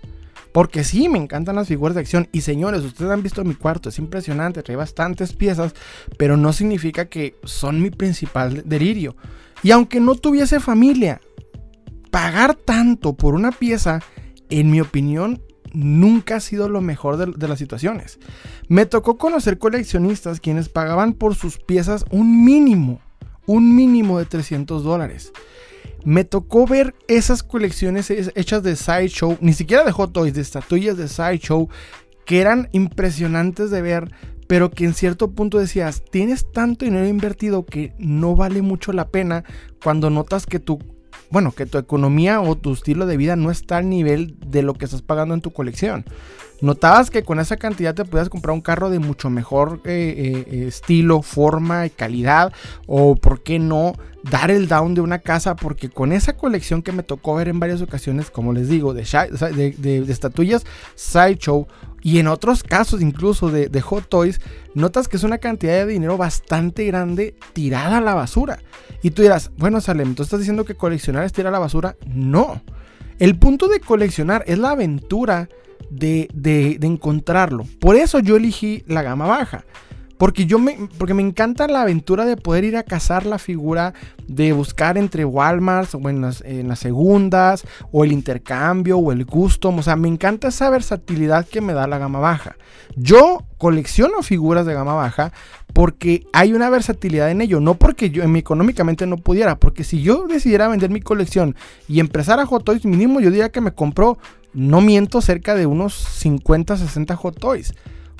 Speaker 1: Porque sí, me encantan las figuras de acción. Y señores, ustedes han visto mi cuarto, es impresionante, trae bastantes piezas, pero no significa que son mi principal delirio. Y aunque no tuviese familia, pagar tanto por una pieza, en mi opinión, nunca ha sido lo mejor de, las situaciones. Me tocó conocer coleccionistas quienes pagaban por sus piezas un mínimo, un mínimo de 300 dólares. Me tocó ver esas colecciones hechas de Sideshow, ni siquiera de Hot Toys, de estatuillas de Sideshow, que eran impresionantes de ver, pero que en cierto punto decías, tienes tanto dinero invertido que no vale mucho la pena cuando notas que tu bueno, que tu economía o tu estilo de vida no está al nivel de lo que estás pagando en tu colección. Notabas que con esa cantidad te podías comprar un carro de mucho mejor eh, eh, estilo, forma y calidad. O por qué no dar el down de una casa. Porque con esa colección que me tocó ver en varias ocasiones, como les digo, de, de, de estatuillas Sideshow y en otros casos incluso de, Hot Toys, notas que es una cantidad de dinero bastante grande tirada a la basura. Y tú dirás, bueno Salem, ¿tú estás diciendo que coleccionar es tirar a la basura? No. El punto de coleccionar es la aventura de, de encontrarlo. Por eso yo elegí la gama baja. Porque yo me, porque me encanta la aventura de poder ir a cazar la figura, de buscar entre Walmart o en las, en las segundas, o el intercambio, o el custom. O sea, me encanta esa versatilidad que me da la gama baja. Yo colecciono figuras de gama baja porque hay una versatilidad en ello. No porque yo económicamente no pudiera, porque si yo decidiera vender mi colección y empezar a Hot Toys, mínimo yo diría que me compró, no miento, cerca de unos 50, 60 Hot Toys.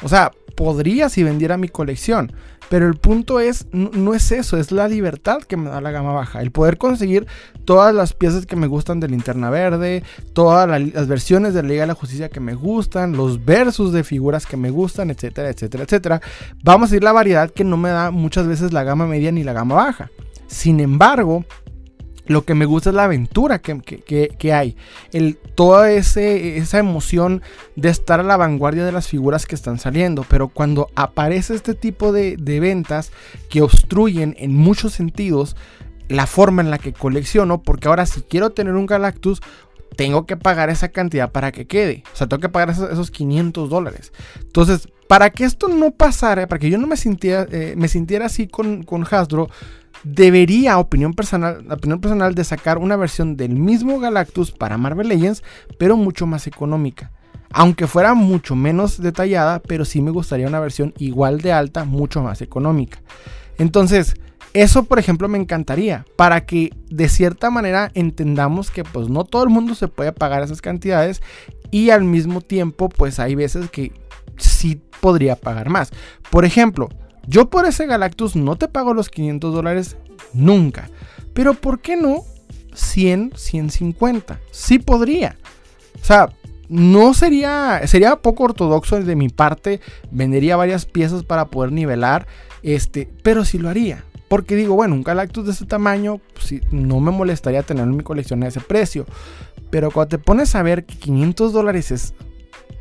Speaker 1: O sea, podría si vendiera mi colección. Pero el punto es, no, es eso, es la libertad que me da la gama baja. El poder conseguir todas las piezas que me gustan de Linterna Verde, todas las versiones de la Liga de la Justicia que me gustan, los versos de figuras que me gustan, etcétera, etcétera, etcétera. Vamos a ir la variedad que no me da muchas veces la gama media ni la gama baja. Sin embargo, lo que me gusta es la aventura que, hay. El, toda esa emoción de estar a la vanguardia de las figuras que están saliendo. Pero cuando aparece este tipo de, ventas que obstruyen en muchos sentidos la forma en la que colecciono. Porque ahora si quiero tener un Galactus tengo que pagar esa cantidad para que quede. O sea, tengo que pagar esos, 500 dólares. Entonces, para que esto no pasara, para que yo no me sintiera, eh, me sintiera así con, con Hasbro, debería, opinión personal, opinión personal, de sacar una versión del mismo Galactus para Marvel Legends, pero mucho más económica. Aunque fuera mucho menos detallada, pero sí me gustaría una versión igual de alta, mucho más económica. Entonces, eso por ejemplo me encantaría, para que de cierta manera entendamos que pues no todo el mundo se puede pagar esas cantidades y al mismo tiempo pues hay veces que sí podría pagar más. Por ejemplo, yo por ese Galactus no te pago los 500 dólares nunca. Pero ¿por qué no 100, 150? Sí podría. O sea, no sería, sería poco ortodoxo de mi parte. Vendería varias piezas para poder nivelar. Este, pero sí lo haría. Porque digo, bueno, un Galactus de ese tamaño, pues, no me molestaría tener en mi colección a ese precio. Pero cuando te pones a ver que 500 dólares es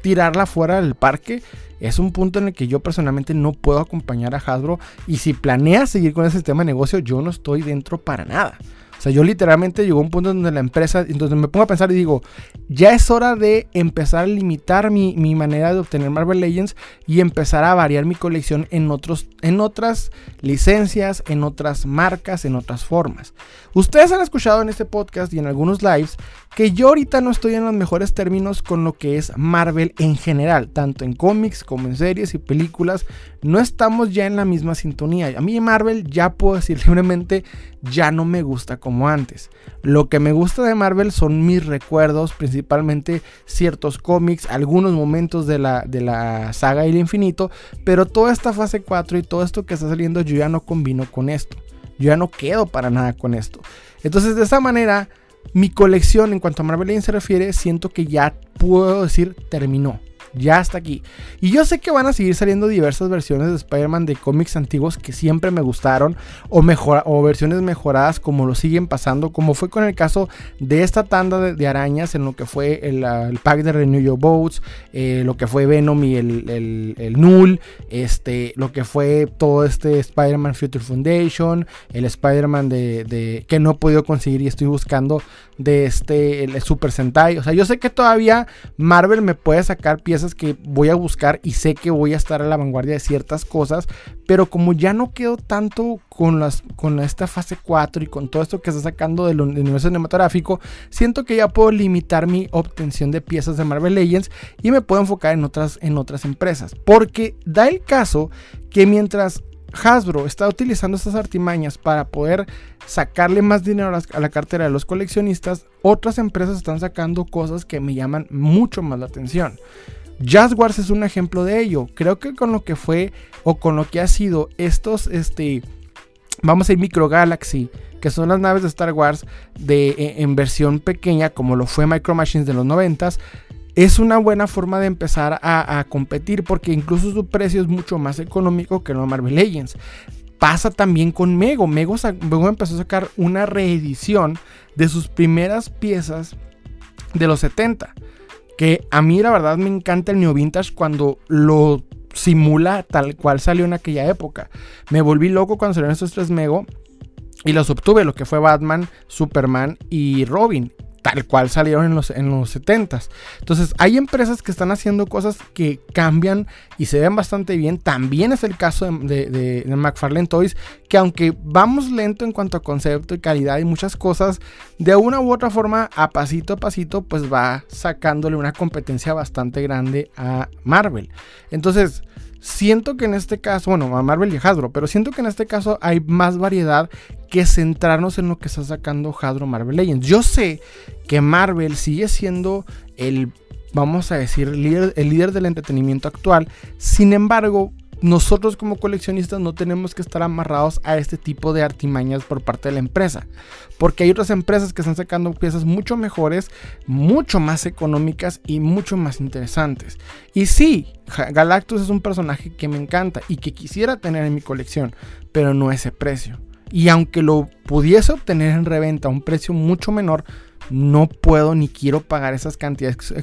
Speaker 1: tirarla fuera del parque, es un punto en el que yo personalmente no puedo acompañar a Hasbro. Y si planea seguir con ese sistema de negocio, yo no estoy dentro para nada. O sea, yo literalmente llegó a un punto donde la empresa, entonces me pongo a pensar y digo, ya es hora de empezar a limitar mi, manera de obtener Marvel Legends y empezar a variar mi colección en, otros, en otras licencias, en otras marcas, en otras formas. Ustedes han escuchado en este podcast y en algunos lives que yo ahorita no estoy en los mejores términos con lo que es Marvel en general, tanto en cómics como en series y películas, no estamos ya en la misma sintonía. A mí Marvel ya puedo decir [LAUGHS] libremente ya no me gusta como antes. Lo que me gusta de Marvel son mis recuerdos, principalmente ciertos cómics, algunos momentos de la, de la saga el infinito, pero toda esta fase 4 y todo esto que está saliendo yo ya no combino con esto. Yo ya no quedo para nada con esto. Entonces de esa manera mi colección en cuanto a Marvel se refiere, siento que ya puedo decir terminó. Ya está aquí. Y yo sé que van a seguir saliendo diversas versiones de Spider-Man de cómics antiguos que siempre me gustaron o, o versiones mejoradas como lo siguen pasando, como fue con el caso de esta tanda de, arañas en lo que fue el, pack de Renew Your Boats, eh, lo que fue Venom y el, el, Null, este, lo que fue todo este Spider-Man Future Foundation, el Spider-Man de, que no he podido conseguir y estoy buscando de este el Super Sentai. O sea, yo sé que todavía Marvel me puede sacar piezas que voy a buscar y sé que voy a estar a la vanguardia de ciertas cosas, pero como ya no quedo tanto con las con esta fase 4 y con todo esto que está sacando del, universo cinematográfico, siento que ya puedo limitar mi obtención de piezas de Marvel Legends y me puedo enfocar en otras en otras empresas, porque da el caso que mientras Hasbro está utilizando estas artimañas para poder sacarle más dinero a la cartera de los coleccionistas, otras empresas están sacando cosas que me llaman mucho más la atención. Jaguars es un ejemplo de ello. Creo que con lo que fue o con lo que ha sido estos, este, vamos a ir Micro Galaxy, que son las naves de Star Wars de, e, en versión pequeña, como lo fue Micro Machines de los 90 es una buena forma de empezar a, competir porque incluso su precio es mucho más económico que los Marvel Legends. Pasa también con Mego. Mego, empezó a sacar una reedición de sus primeras piezas de los 70. Que a mí la verdad me encanta el Neo Vintage cuando lo simula tal cual salió en aquella época. Me volví loco cuando salieron estos tres Mego y los obtuve, lo que fue Batman, Superman y Robin tal cual salieron en los, en los 70s. Entonces, hay empresas que están haciendo cosas que cambian y se ven bastante bien. También es el caso de, de, McFarlane Toys, que aunque vamos lento en cuanto a concepto y calidad y muchas cosas, de una u otra forma, a pasito a pasito, pues va sacándole una competencia bastante grande a Marvel. Entonces, Siento que en este caso, bueno, a Marvel y Hasbro, pero siento que en este caso hay más variedad que centrarnos en lo que está sacando Hasbro Marvel Legends. Yo sé que Marvel sigue siendo el, vamos a decir, el líder del entretenimiento actual. Sin embargo, nosotros como coleccionistas no tenemos que estar amarrados a este tipo de artimañas por parte de la empresa. Porque hay otras empresas que están sacando piezas mucho mejores, mucho más económicas y mucho más interesantes. Y sí, Galactus es un personaje que me encanta y que quisiera tener en mi colección, pero no ese precio. Y aunque lo pudiese obtener en reventa a un precio mucho menor, no puedo ni quiero pagar esas cantidades,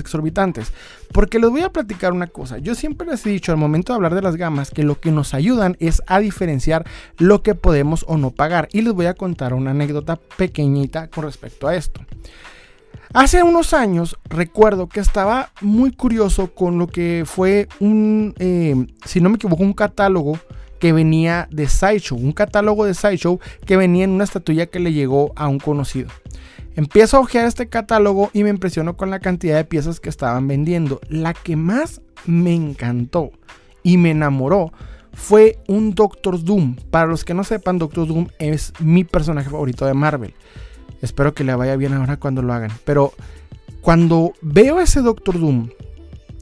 Speaker 1: exorbitantes. Porque les voy a platicar una cosa. Yo siempre les he dicho al momento de hablar de las gamas que lo que nos ayudan es a diferenciar lo que podemos o no pagar. Y les voy a contar una anécdota pequeñita con respecto a esto. Hace unos años recuerdo que estaba muy curioso con lo que fue un, eh, si no me equivoco, un catálogo que venía de Sideshow, un catálogo de Sideshow que venía en una estatuilla que le llegó a un conocido. Empiezo a ojear este catálogo y me impresionó con la cantidad de piezas que estaban vendiendo. La que más me encantó y me enamoró fue un Doctor Doom. Para los que no sepan, Doctor Doom es mi personaje favorito de Marvel. Espero que le vaya bien ahora cuando lo hagan. Pero cuando veo ese Doctor Doom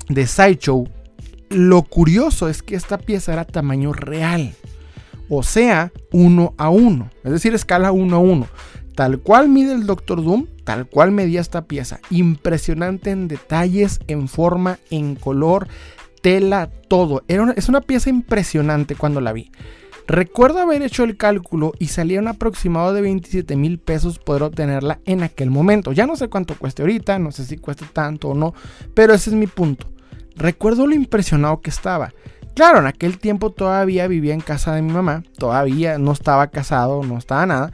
Speaker 1: de Sideshow, lo curioso es que esta pieza era tamaño real. O sea, uno a uno. Es decir, escala uno a uno. Tal cual mide el Doctor Doom, tal cual medía esta pieza. Impresionante en detalles, en forma, en color, tela, todo. Era es una pieza impresionante cuando la vi. Recuerdo haber hecho el cálculo y salía un aproximado de 27 mil pesos poder obtenerla en aquel momento. Ya no sé cuánto cueste ahorita, no sé si cueste tanto o no, pero ese es mi punto. Recuerdo lo impresionado que estaba. Claro, en aquel tiempo todavía vivía en casa de mi mamá, todavía no estaba casado, no estaba nada.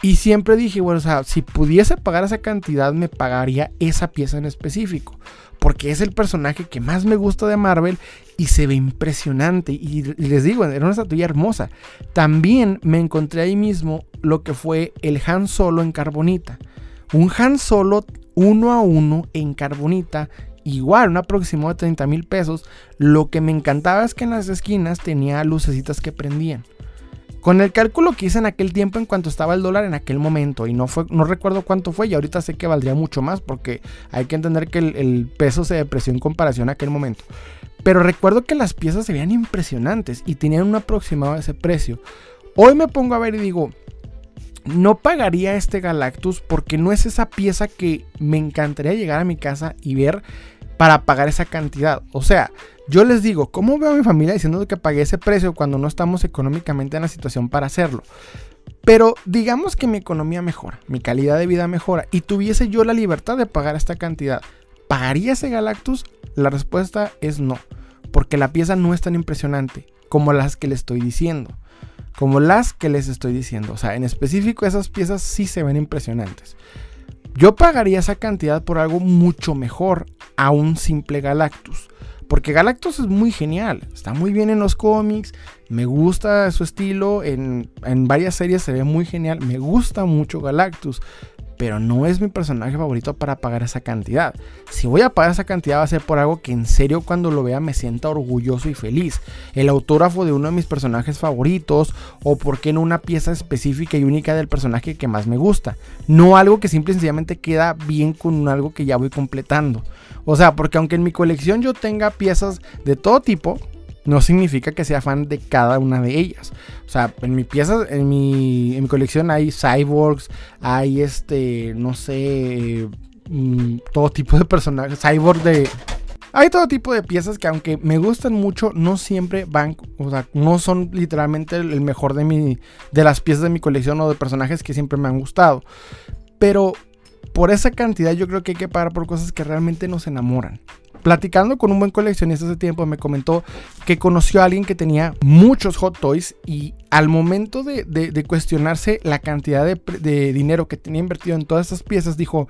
Speaker 1: Y siempre dije, bueno, o sea, si pudiese pagar esa cantidad, me pagaría esa pieza en específico. Porque es el personaje que más me gusta de Marvel y se ve impresionante. Y, les digo, era una estatuilla hermosa. También me encontré ahí mismo lo que fue el Han Solo en carbonita. Un Han Solo uno a uno en carbonita. Igual, un aproximado de 30 mil pesos. Lo que me encantaba es que en las esquinas tenía lucecitas que prendían. Con el cálculo que hice en aquel tiempo en cuanto estaba el dólar en aquel momento, y no, fue, no recuerdo cuánto fue, y ahorita sé que valdría mucho más porque hay que entender que el, peso se depreció en comparación a aquel momento. Pero recuerdo que las piezas se veían impresionantes y tenían un aproximado de ese precio. Hoy me pongo a ver y digo, no pagaría este Galactus porque no es esa pieza que me encantaría llegar a mi casa y ver para pagar esa cantidad. O sea, yo les digo, ¿cómo veo a mi familia diciendo que pagué ese precio cuando no estamos económicamente en la situación para hacerlo? Pero digamos que mi economía mejora, mi calidad de vida mejora y tuviese yo la libertad de pagar esta cantidad. ¿Pagaría ese Galactus? La respuesta es no, porque la pieza no es tan impresionante como las que le estoy diciendo. Como las que les estoy diciendo. O sea, en específico esas piezas sí se ven impresionantes. Yo pagaría esa cantidad por algo mucho mejor a un simple Galactus. Porque Galactus es muy genial, está muy bien en los cómics, me gusta su estilo, en, en, varias series se ve muy genial, me gusta mucho Galactus, pero no es mi personaje favorito para pagar esa cantidad. Si voy a pagar esa cantidad va a ser por algo que en serio cuando lo vea me sienta orgulloso y feliz. El autógrafo de uno de mis personajes favoritos o porque no una pieza específica y única del personaje que más me gusta. No algo que simple y sencillamente queda bien con algo que ya voy completando. O sea, porque aunque en mi colección yo tenga piezas de todo tipo, no significa que sea fan de cada una de ellas. O sea, en mi pieza, en mi, en mi colección hay cyborgs, hay este, no sé, mm, todo tipo de personajes, cyborg de... Hay todo tipo de piezas que aunque me gustan mucho, no siempre van, o sea, no son literalmente el mejor de mi, de las piezas de mi colección o de personajes que siempre me han gustado. Pero por esa cantidad yo creo que hay que pagar por cosas que realmente nos enamoran platicando con un buen coleccionista hace tiempo, me comentó que conoció a alguien que tenía muchos Hot Toys y al momento de, cuestionarse la cantidad de, dinero que tenía invertido en todas estas piezas, dijo,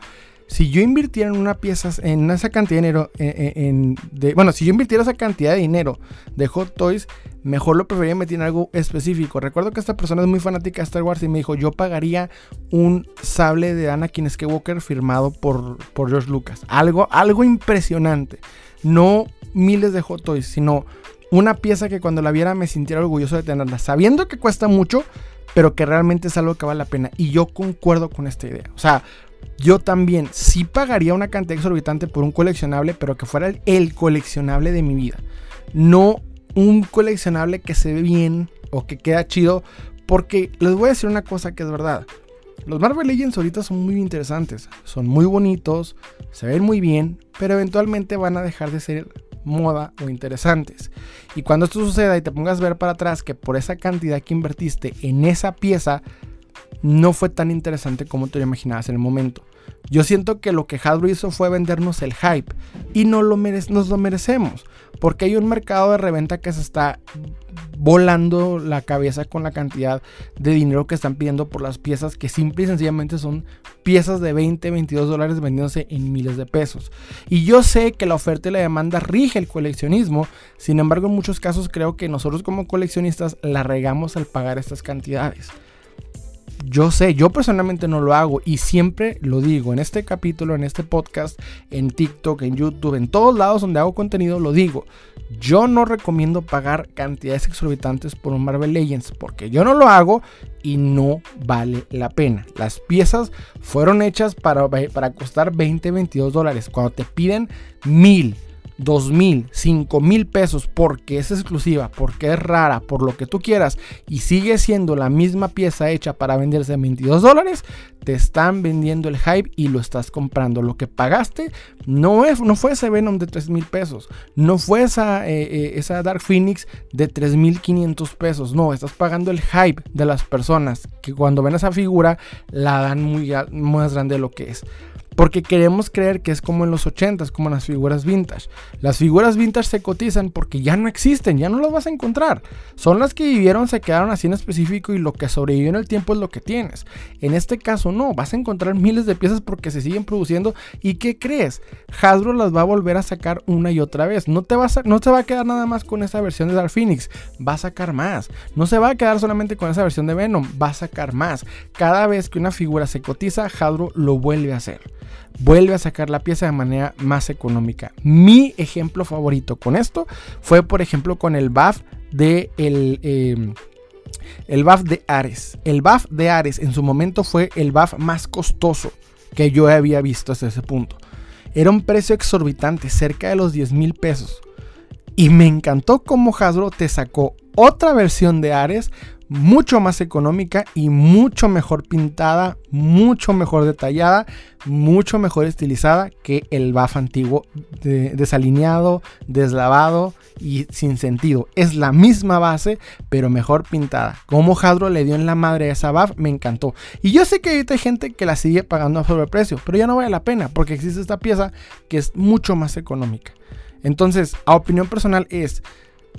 Speaker 1: si yo invirtiera en una pieza, en esa cantidad de dinero, en, bueno, si yo invirtiera esa cantidad de dinero de Hot Toys, mejor lo preferiría meter en algo específico. Recuerdo que esta persona es muy fanática de Star Wars y me dijo, yo pagaría un sable de Anakin Skywalker firmado por, por George Lucas. Algo, algo impresionante. No miles de Hot Toys, sino una pieza que cuando la viera me sintiera orgulloso de tenerla, sabiendo que cuesta mucho, pero que realmente es algo que vale la pena. Y yo concuerdo con esta idea. O sea, yo también sí pagaría una cantidad exorbitante por un coleccionable, pero que fuera el, coleccionable de mi vida. No un coleccionable que se ve bien o que queda chido. Porque les voy a decir una cosa que es verdad. Los Marvel Legends ahorita son muy interesantes. Son muy bonitos, se ven muy bien, pero eventualmente van a dejar de ser moda o interesantes. Y cuando esto suceda y te pongas a ver para atrás que por esa cantidad que invertiste en esa pieza no fue tan interesante como te lo imaginabas en el momento. Yo siento que lo que Hasbro hizo fue vendernos el hype y no lo nos lo merecemos, porque hay un mercado de reventa que se está volando la cabeza con la cantidad de dinero que están pidiendo por las piezas que simple y sencillamente son piezas de 20, 22 dólares vendiéndose en miles de pesos. Y yo sé que la oferta y la demanda rige el coleccionismo, sin embargo en muchos casos creo que nosotros como coleccionistas la regamos al pagar estas cantidades yo sé, yo personalmente no lo hago y siempre lo digo en este capítulo, en este podcast, en TikTok, en YouTube, en todos lados donde hago contenido, lo digo. Yo no recomiendo pagar cantidades exorbitantes por un Marvel Legends porque yo no lo hago y no vale la pena. Las piezas fueron hechas para, para costar 20, 22 dólares. Cuando te piden mil dos mil, cinco mil pesos porque es exclusiva, porque es rara, por lo que tú quieras y sigue siendo la misma pieza hecha para venderse a 22 dólares, te están vendiendo el hype y lo estás comprando. Lo que pagaste no, es, no fue ese Venom de 3 mil pesos, no fue esa, eh, eh, esa Dark Phoenix de 3 mil 500 pesos, no, estás pagando el hype de las personas que cuando ven esa figura la dan muy más grande de lo que es. Porque queremos creer que es como en los 80s, como en las figuras vintage. Las figuras vintage se cotizan porque ya no existen, ya no las vas a encontrar. Son las que vivieron, se quedaron así en específico y lo que sobrevivió en el tiempo es lo que tienes. En este caso no, vas a encontrar miles de piezas porque se siguen produciendo. ¿Y qué crees? Hasbro las va a volver a sacar una y otra vez. No te, vas a, no te va a quedar nada más con esa versión de Dark Phoenix, va a sacar más. No se va a quedar solamente con esa versión de Venom, va a sacar más. Cada vez que una figura se cotiza, Hasbro lo vuelve a hacer vuelve a sacar la pieza de manera más económica. Mi ejemplo favorito con esto fue, por ejemplo, con el BAF de el, em, el BAF de Ares. El BAF de Ares en su momento fue el BAF más costoso que yo había visto hasta ese punto. Era un precio exorbitante, cerca de los 10 mil pesos. Y me encantó cómo Hasbro te sacó otra versión de Ares mucho más económica y mucho mejor pintada, mucho mejor detallada, mucho mejor estilizada que el BAF antiguo, desalineado, deslavado y sin sentido. Es la misma base, pero mejor pintada. Como Hadro le dio en la madre a esa BAF, me encantó. Y yo sé que hay gente que la sigue pagando a sobreprecio, pero ya no vale la pena porque existe esta pieza que es mucho más económica. Entonces, a opinión personal es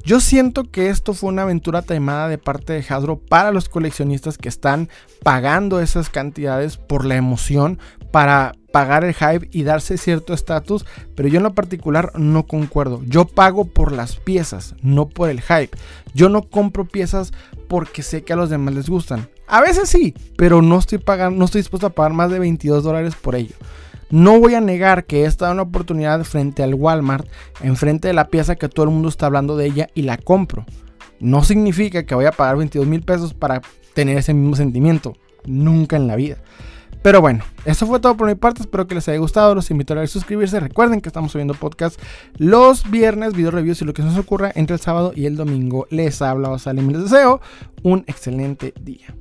Speaker 1: yo siento que esto fue una aventura taimada de parte de Hasbro para los coleccionistas que están pagando esas cantidades por la emoción, para pagar el hype y darse cierto estatus, pero yo en lo particular no concuerdo. Yo pago por las piezas, no por el hype. Yo no compro piezas porque sé que a los demás les gustan. A veces sí, pero no estoy pagando, no estoy dispuesto a pagar más de 22 dólares por ello. No voy a negar que esta es una oportunidad frente al Walmart, enfrente de la pieza que todo el mundo está hablando de ella y la compro. No significa que voy a pagar 22 mil pesos para tener ese mismo sentimiento. Nunca en la vida. Pero bueno, eso fue todo por mi parte. Espero que les haya gustado. Los invito a suscribirse. Recuerden que estamos subiendo podcast los viernes, video reviews y lo que se nos ocurra entre el sábado y el domingo. Les habla Salim y les deseo un excelente día.